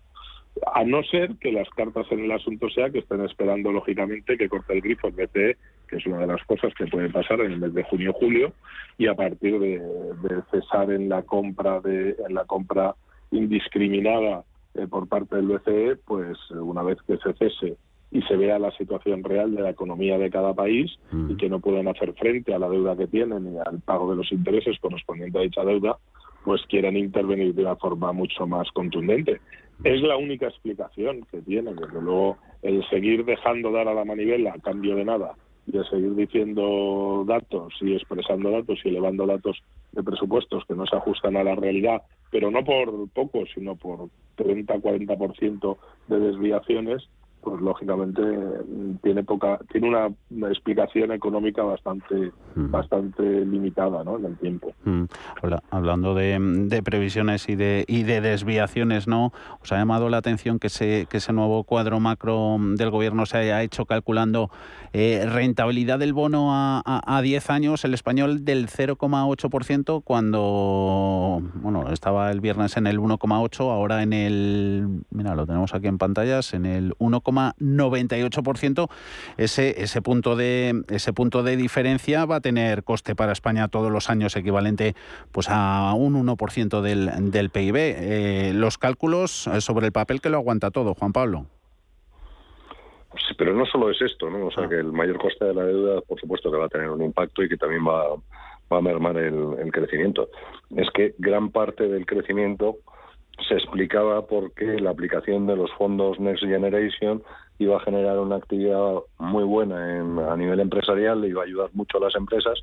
A no ser que las cartas en el asunto sea que estén esperando, lógicamente, que corte el grifo el BCE, que es una de las cosas que puede pasar en el mes de junio julio, y a partir de, de cesar en la compra de en la compra indiscriminada eh, por parte del BCE, pues una vez que se cese y se vea la situación real de la economía de cada país y que no pueden hacer frente a la deuda que tienen y al pago de los intereses correspondientes a dicha deuda, pues quieren intervenir de una forma mucho más contundente. Es la única explicación que tiene, desde luego el seguir dejando dar a la manivela a cambio de nada el seguir diciendo datos y expresando datos y elevando datos de presupuestos que no se ajustan a la realidad pero no por poco, sino por 30-40% de desviaciones, pues lógicamente tiene poca tiene una, explicación económica bastante mm. bastante limitada ¿no? en el tiempo mm. hablando de, previsiones y de y de desviaciones no os ha llamado la atención que ese que ese nuevo cuadro macro del gobierno se haya hecho calculando eh, rentabilidad del bono a, a, 10 años el español del 0,8% cuando bueno estaba el viernes en el 1,8 ahora en el mira lo tenemos aquí en pantallas en el 1, 98%, ese, ese, punto de, ese punto de diferencia va a tener coste para España todos los años equivalente pues, a un 1% del, del PIB. Eh, los cálculos sobre el papel que lo aguanta todo, Juan Pablo. Sí, pero no solo es esto, ¿no? O sea, ah. que el mayor coste de la deuda, por supuesto, que va a tener un impacto y que también va, va a mermar el, el crecimiento. Es que gran parte del crecimiento se explicaba por qué la aplicación de los fondos Next Generation iba a generar una actividad muy buena a nivel empresarial, iba a ayudar mucho a las empresas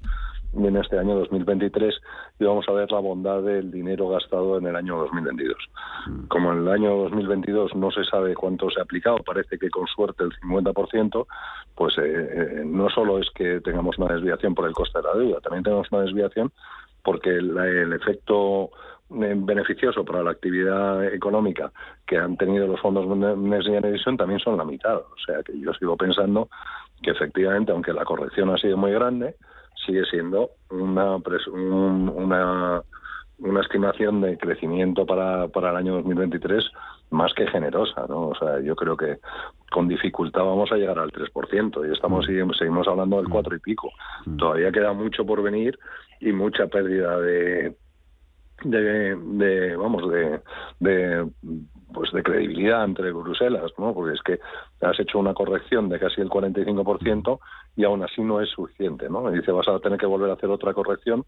y en este año 2023 íbamos a ver la bondad del dinero gastado en el año 2022. Mm. Como en el año 2022 no se sabe cuánto se ha aplicado, parece que con suerte el 50%, pues eh, eh, no solo es que tengamos una desviación por el coste de la deuda, también tenemos una desviación porque el efecto beneficioso para la actividad económica que han tenido los fondos Next Generation también son la mitad. O sea que yo sigo pensando que efectivamente, aunque la corrección ha sido muy grande, sigue siendo una, una, una estimación de crecimiento para, para el año 2023 más que generosa, ¿no? O sea, yo creo que con dificultad vamos a llegar al 3% y estamos mm. seguimos hablando del 4 y pico. Mm. Todavía queda mucho por venir y mucha pérdida de, de, vamos de, de pues de credibilidad entre Bruselas, ¿no? Porque es que has hecho una corrección de casi el 45% y aún así no es suficiente, ¿no? Dice, vas a tener que volver a hacer otra corrección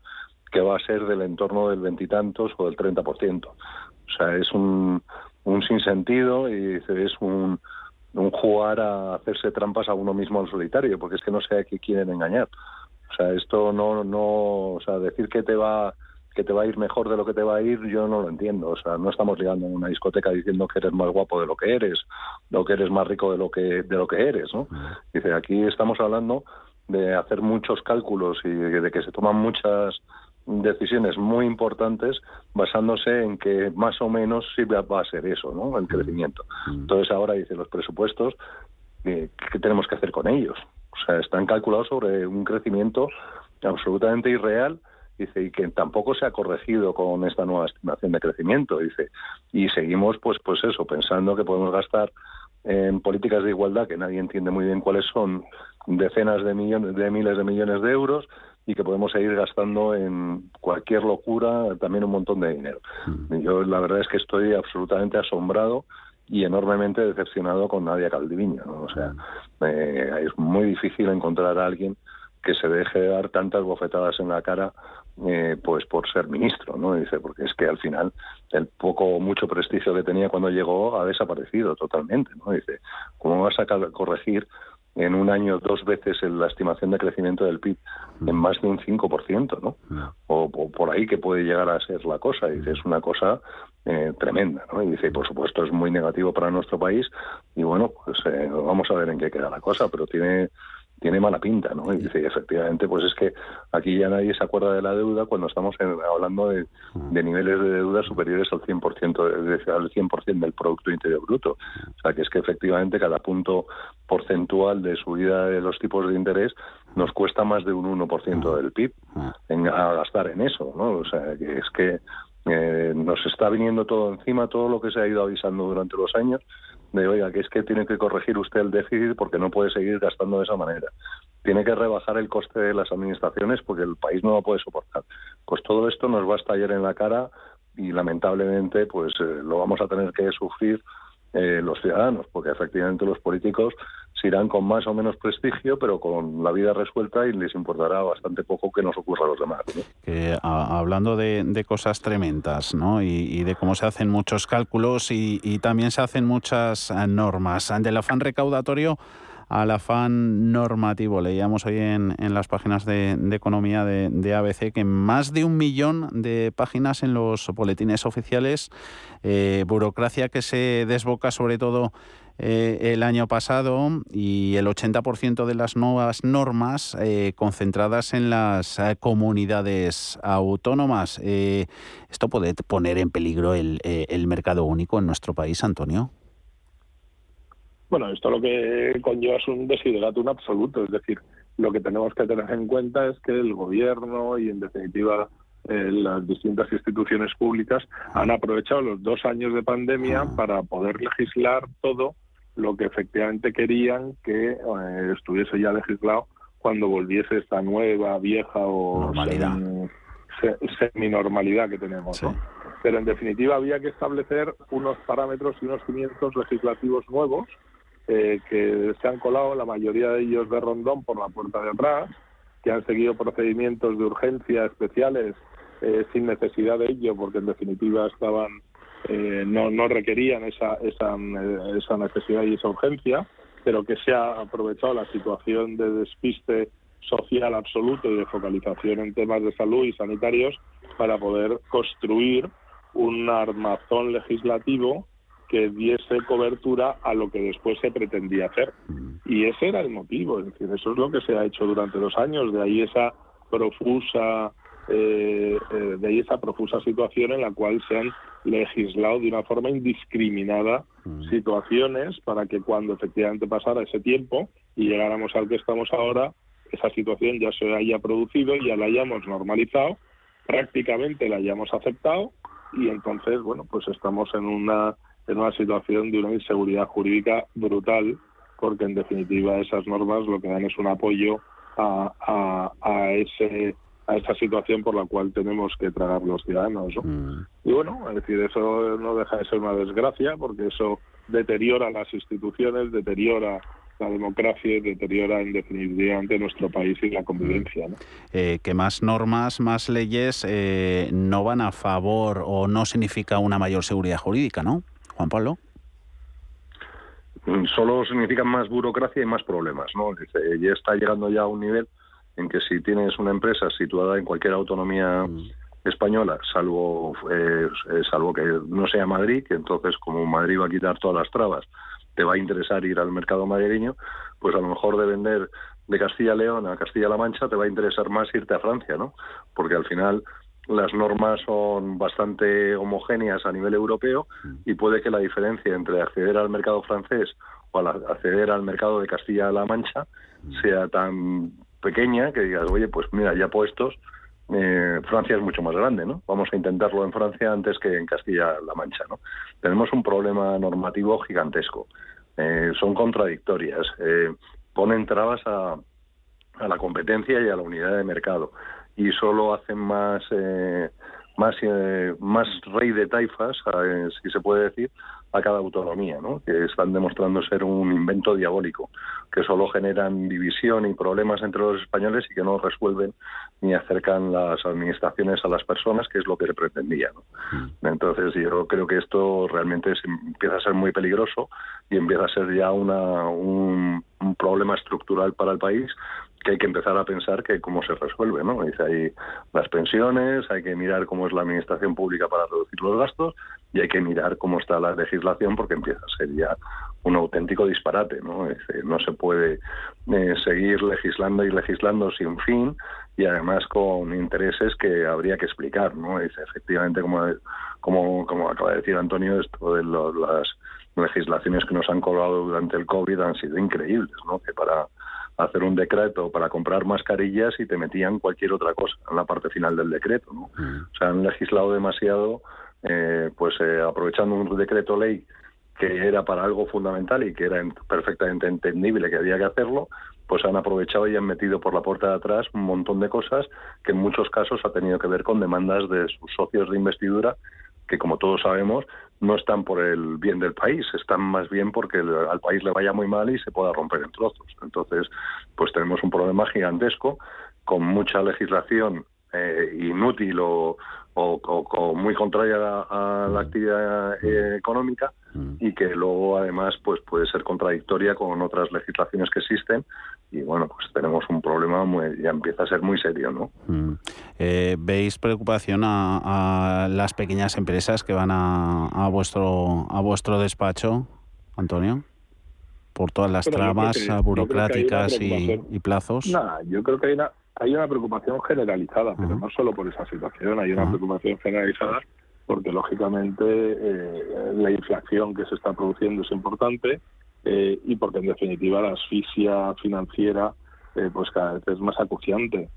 que va a ser del entorno del veintitantos o del 30%. O sea, es un, un sinsentido y es un un jugar a hacerse trampas a uno mismo al solitario, porque es que no sé a qué quieren engañar. O sea, esto no, no, o sea, decir que te va que te va a ir mejor de lo que te va a ir, yo no lo entiendo. O sea, no estamos ligando en una discoteca diciendo que eres más guapo de lo que eres, o que eres más rico de lo que de lo que eres, ¿no? Dice, aquí estamos hablando de hacer muchos cálculos y de que se toman muchas decisiones muy importantes basándose en que más o menos sí va a ser eso, ¿no? El crecimiento. Entonces ahora dice los presupuestos, eh, ¿qué tenemos que hacer con ellos? O sea, están calculados sobre un crecimiento absolutamente irreal dice y que tampoco se ha corregido con esta nueva estimación de crecimiento dice y seguimos pues pues eso pensando que podemos gastar en políticas de igualdad que nadie entiende muy bien cuáles son decenas de millones de miles de millones de euros y que podemos seguir gastando en cualquier locura también un montón de dinero. Yo la verdad es que estoy absolutamente asombrado y enormemente decepcionado con Nadia Caldiviño. O sea, eh, es muy difícil encontrar a alguien que se deje dar tantas bofetadas en la cara eh, pues por ser ministro, ¿no? Dice, porque es que al final el poco o mucho prestigio que tenía cuando llegó ha desaparecido totalmente, ¿no? Dice, ¿cómo vas a corregir en un año dos veces la estimación de crecimiento del PIB en más de un 5%, ¿no? O, por ahí que puede llegar a ser la cosa. Dice, es una cosa eh, tremenda, ¿no? Y dice, por supuesto, es muy negativo para nuestro país y bueno, pues eh, vamos a ver en qué queda la cosa, pero tiene tiene mala pinta, ¿no? Y dice, efectivamente, pues es que aquí ya nadie se acuerda de la deuda cuando estamos hablando de, niveles de deuda superiores al 100%, al 100% del Producto Interior Bruto. O sea, que es que efectivamente cada punto porcentual de subida de los tipos de interés nos cuesta más de un 1% del PIB en, a gastar en eso, ¿no? O sea, que es que eh, nos está viniendo todo encima, todo lo que se ha ido avisando durante los años, de, oiga, que es que tiene que corregir usted el déficit porque no puede seguir gastando de esa manera. Tiene que rebajar el coste de las administraciones porque el país no lo puede soportar. Pues todo esto nos va a estallar en la cara y lamentablemente pues eh, lo vamos a tener que sufrir eh, los ciudadanos, porque efectivamente los políticos se irán con más o menos prestigio, pero con la vida resuelta y les importará bastante poco que nos ocurra a los demás. hablando de, cosas tremendas ¿no? y, de cómo se hacen muchos cálculos y, también se hacen muchas eh, normas. Del afán recaudatorio al afán normativo. Leíamos hoy en, las páginas de, economía de, ABC que más de un millón de páginas en los boletines oficiales, eh, burocracia que se desboca sobre todo eh, el año pasado y el 80% de las nuevas normas eh, concentradas en las comunidades autónomas. ¿Esto puede poner en peligro el, mercado único en nuestro país, Antonio? Bueno, esto lo que conlleva es un desideratum absoluto, es decir, lo que tenemos que tener en cuenta es que el gobierno y, en definitiva, las distintas instituciones públicas han aprovechado los dos años de pandemia ah. para poder legislar todo lo que efectivamente querían que eh, estuviese ya legislado cuando volviese esta nueva, vieja o normalidad. semi-normalidad que tenemos. Pero en definitiva había que establecer unos parámetros y unos cimientos legislativos nuevos eh, que se han colado, la mayoría de ellos de rondón, por la puerta de atrás, que han seguido procedimientos de urgencia especiales eh, sin necesidad de ello, porque en definitiva estaban eh, no, no requerían esa, esa, esa necesidad y esa urgencia, pero que se ha aprovechado la situación de despiste social absoluto y de focalización en temas de salud y sanitarios para poder construir un armazón legislativo que diese cobertura a lo que después se pretendía hacer. Y ese era el motivo, es decir, eso es lo que se ha hecho durante los años, de ahí esa profusa eh, eh, de ahí esa profusa situación en la cual se han legislado de una forma indiscriminada mm. situaciones para que cuando efectivamente pasara ese tiempo y llegáramos al que estamos ahora, esa situación ya se haya producido, ya la hayamos normalizado, prácticamente la hayamos aceptado y entonces, bueno, pues estamos en una, en una situación de una inseguridad jurídica brutal porque en definitiva esas normas lo que dan es un apoyo a, a, a ese a esa situación por la cual tenemos que tragar los ciudadanos. Mm. Y bueno, es decir, eso no deja de ser una desgracia porque eso deteriora las instituciones, deteriora la democracia y deteriora en definitiva nuestro país y la convivencia. ¿no? Eh, que más normas, más leyes eh, no van a favor o no significa una mayor seguridad jurídica, ¿no? Juan Pablo. mm, solo significan más burocracia y más problemas. ¿no? Dice, ya está llegando ya a un nivel en que si tienes una empresa situada en cualquier autonomía española, salvo eh, eh, salvo que no sea Madrid, que entonces como Madrid va a quitar todas las trabas, te va a interesar ir al mercado madrileño, pues a lo mejor de vender de Castilla León a Castilla-La Mancha te va a interesar más irte a Francia, ¿no? Porque al final las normas son bastante homogéneas a nivel europeo y puede que la diferencia entre acceder al mercado francés o acceder al mercado de Castilla-La Mancha sea tan pequeña que digas, oye, pues mira, ya puestos, eh, Francia es mucho más grande, ¿no? Vamos a intentarlo en Francia antes que en Castilla-La Mancha, ¿no? Tenemos un problema normativo gigantesco. Eh, son contradictorias. Eh, ponen trabas a, a la competencia y a la unidad de mercado y solo hacen más eh, más eh, más rey de taifas, eh, si se puede decir, a cada autonomía, ¿no? que están demostrando ser un invento diabólico, que solo generan división y problemas entre los españoles y que no resuelven ni acercan las administraciones a las personas, que es lo que se pretendía. ¿no? Entonces yo creo que esto realmente empieza a ser muy peligroso y empieza a ser ya una, un, un problema estructural para el país que hay que empezar a pensar que cómo se resuelve, ¿no? Dice ahí las pensiones, hay que mirar cómo es la administración pública para reducir los gastos y hay que mirar cómo está la legislación porque empieza a ser ya un auténtico disparate, ¿no? no se puede eh, seguir legislando y legislando sin fin y además con intereses que habría que explicar, ¿no? Dice, efectivamente, como, como, como acaba de decir Antonio, esto de las legislaciones que nos han colgado durante el COVID han sido increíbles, ¿no? Que para hacer un decreto para comprar mascarillas y te metían cualquier otra cosa en la parte final del decreto. ¿no? Mm. O sea, han legislado demasiado, eh, pues eh, aprovechando un decreto ley que era para algo fundamental y que era perfectamente entendible que había que hacerlo, pues han aprovechado y han metido por la puerta de atrás un montón de cosas que en muchos casos ha tenido que ver con demandas de sus socios de investidura que como todos sabemos no están por el bien del país, están más bien porque al país le vaya muy mal y se pueda romper en trozos. Entonces, pues tenemos un problema gigantesco con mucha legislación eh, inútil o, o, muy contraria a, la actividad eh, económica y que luego además pues puede ser contradictoria con otras legislaciones que existen y bueno pues tenemos un problema muy, ya empieza a ser muy serio no mm. eh, veis preocupación a, las pequeñas empresas que van a, a vuestro a vuestro despacho Antonio por todas las tramas burocráticas y, y, plazos. Nada, yo creo que hay una hay una preocupación generalizada, pero no solo por esa situación, hay una preocupación generalizada porque lógicamente eh, la inflación que se está produciendo es importante eh, y porque en definitiva la asfixia financiera eh, pues cada vez es más acuciante.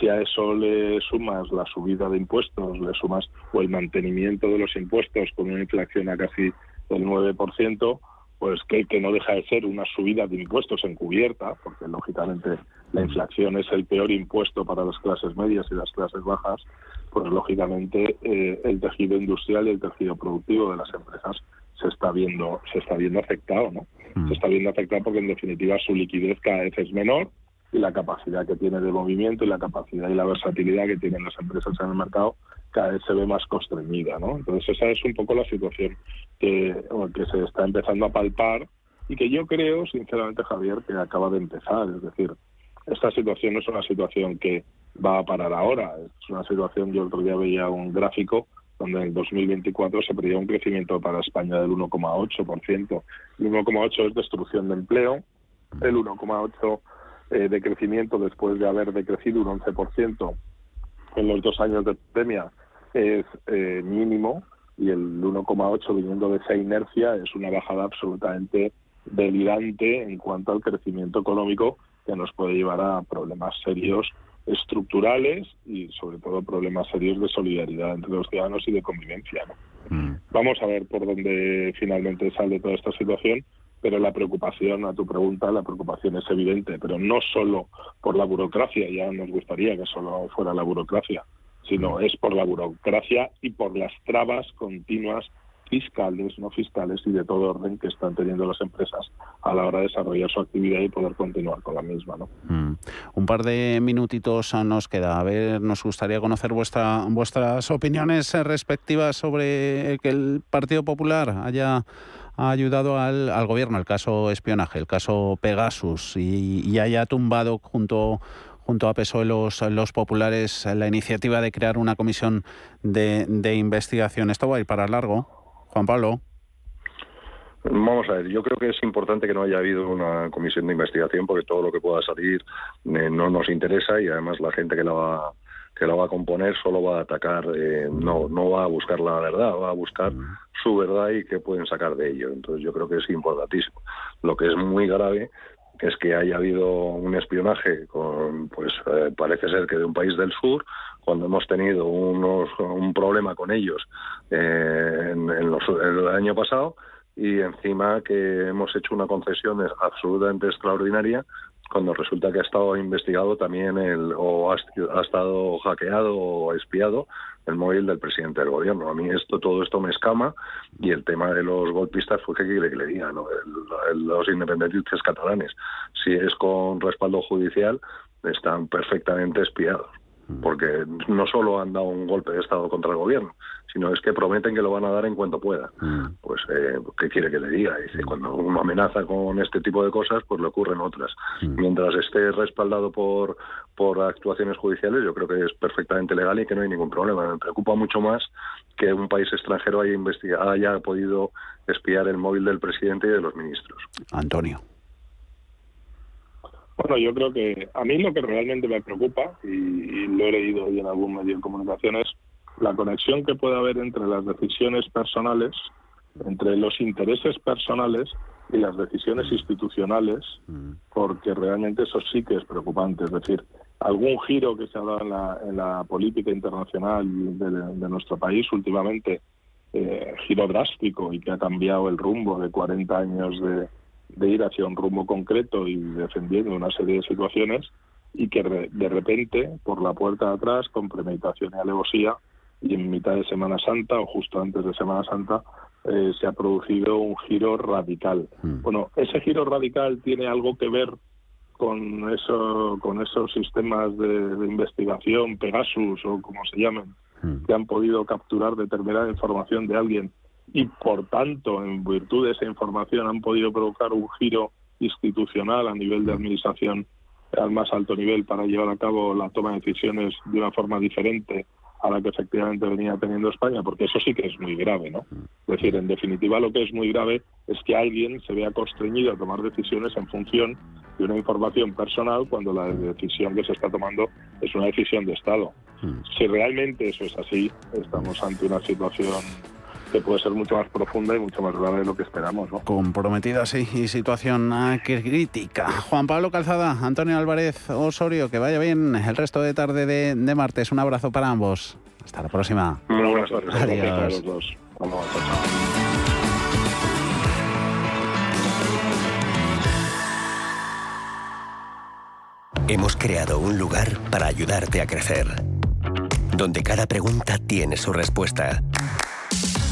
Si a eso le sumas la subida de impuestos, le sumas o el mantenimiento de los impuestos con una inflación a casi del 9%, pues que, que no deja de ser una subida de impuestos encubierta, porque lógicamente la inflación es el peor impuesto para las clases medias y las clases bajas, pues lógicamente eh, el tejido industrial y el tejido productivo de las empresas se está viendo se está viendo afectado, ¿no? Se está viendo afectado porque en definitiva su liquidez cada vez es menor y la capacidad que tiene de movimiento y la capacidad y la versatilidad que tienen las empresas en el mercado cada vez se ve más constreñida, ¿no? Entonces esa es un poco la situación que, que se está empezando a palpar y que yo creo, sinceramente, Javier, que acaba de empezar. Es decir, esta situación no es una situación que va a parar ahora, es una situación, yo el otro día veía un gráfico donde en el 2024 se prevé un crecimiento para España del 1,8%. El 1,8 es destrucción de empleo, el 1,8 eh, de crecimiento después de haber decrecido un 11% en los dos años de pandemia es eh, mínimo y el 1,8 viniendo de esa inercia es una bajada absolutamente delirante en cuanto al crecimiento económico que nos puede llevar a problemas serios estructurales y sobre todo problemas serios de solidaridad entre los ciudadanos y de convivencia. Vamos a ver por dónde finalmente sale toda esta situación, pero la preocupación, a tu pregunta, la preocupación es evidente, pero no solo por la burocracia, ya nos gustaría que solo fuera la burocracia, sino es por la burocracia y por las trabas continuas fiscales, no fiscales y de todo orden que están teniendo las empresas a la hora de desarrollar su actividad y poder continuar con la misma. ¿no? Mm. Un par de minutitos nos queda. A ver, nos gustaría conocer vuestra, vuestras opiniones respectivas sobre que el Partido Popular haya ha ayudado al, gobierno, el caso espionaje, el caso Pegasus, y, haya tumbado junto junto a PSOE los, los populares la iniciativa de crear una comisión de, de investigación. Esto va a ir para largo. Juan Pablo. Vamos a ver, yo creo que es importante que no haya habido una comisión de investigación porque todo lo que pueda salir eh, no nos interesa y además la gente que la va que la va a componer solo va a atacar, eh, no, no va a buscar la verdad, va a buscar su verdad y qué pueden sacar de ello. Entonces yo creo que es importantísimo. Lo que es muy grave es que haya habido un espionaje con, pues eh, parece ser que de un país del sur, cuando hemos tenido unos, un problema con ellos en, el año pasado y encima que hemos hecho una concesión absolutamente extraordinaria cuando resulta que ha estado investigado también el, o ha, estado hackeado o espiado el móvil del presidente del gobierno. A mí esto todo esto me escama y el tema de los golpistas fue que que le diga, ¿no? los independentistas catalanes, si es con respaldo judicial, están perfectamente espiados porque no solo han dado un golpe de Estado contra el gobierno, sino es que prometen que lo van a dar en cuanto pueda. Mm. Pues, eh, ¿qué quiere que le diga? Dice, cuando uno amenaza con este tipo de cosas, pues le ocurren otras. Mm. Mientras esté respaldado por, por actuaciones judiciales, yo creo que es perfectamente legal y que no hay ningún problema. Me preocupa mucho más que un país extranjero haya, haya podido espiar el móvil del presidente y de los ministros. Antonio. Bueno, yo creo que a mí lo que realmente me preocupa, y, lo he leído hoy en algún medio de comunicación, es la conexión que puede haber entre las decisiones personales, entre los intereses personales y las decisiones institucionales, porque realmente eso sí que es preocupante. Es decir, algún giro que se ha dado en la, política internacional de, nuestro país últimamente, eh, giro drástico y que ha cambiado el rumbo de 40 años de, de ir hacia un rumbo concreto y defendiendo una serie de situaciones y que de repente, por la puerta de atrás, con premeditación y alevosía, y en mitad de Semana Santa o justo antes de Semana Santa, eh, se ha producido un giro radical. Mm. Bueno, ese giro radical tiene algo que ver con eso, con esos sistemas de, investigación, Pegasus o como se llamen, mm. que han podido capturar determinada información de alguien y por tanto, en virtud de esa información, han podido provocar un giro institucional a nivel de administración al más alto nivel para llevar a cabo la toma de decisiones de una forma diferente a la que efectivamente venía teniendo España, porque eso sí que es muy grave, ¿no? Es decir, en definitiva lo que es muy grave es que alguien se vea constreñido a tomar decisiones en función de una información personal cuando la decisión que se está tomando es una decisión de Estado. Si realmente eso es así, estamos ante una situación que puede ser mucho más profunda y mucho más grave de lo que esperamos. ¿no? Comprometida, sí, y situación crítica. Juan Pablo Calzada, Antonio Álvarez Osorio, que vaya bien el resto de tarde de, martes. Un abrazo para ambos. Hasta la próxima. Muy buenas tardes. Adiós. Hemos creado un lugar para ayudarte a crecer, donde cada pregunta tiene su respuesta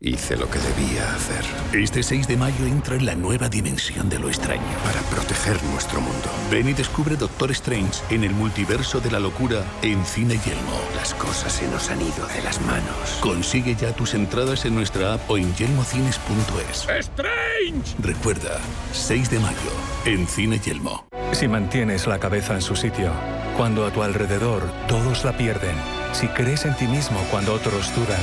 Hice lo que debía hacer. Este 6 de mayo entra en la nueva dimensión de lo extraño. Para proteger nuestro mundo. Ven y descubre Doctor Strange en el multiverso de la locura en Cine Yelmo. Las cosas se nos han ido de las manos. Consigue ya tus entradas en nuestra app o en yelmocines.es. ¡Strange! Recuerda, 6 de mayo en Cine Yelmo. Si mantienes la cabeza en su sitio, cuando a tu alrededor todos la pierden, si crees en ti mismo cuando otros dudan,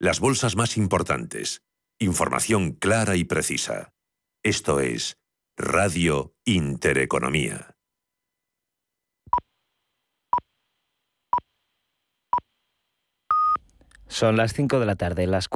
las bolsas más importantes. Información clara y precisa. Esto es Radio Intereconomía. Son las 5 de la tarde, las 4.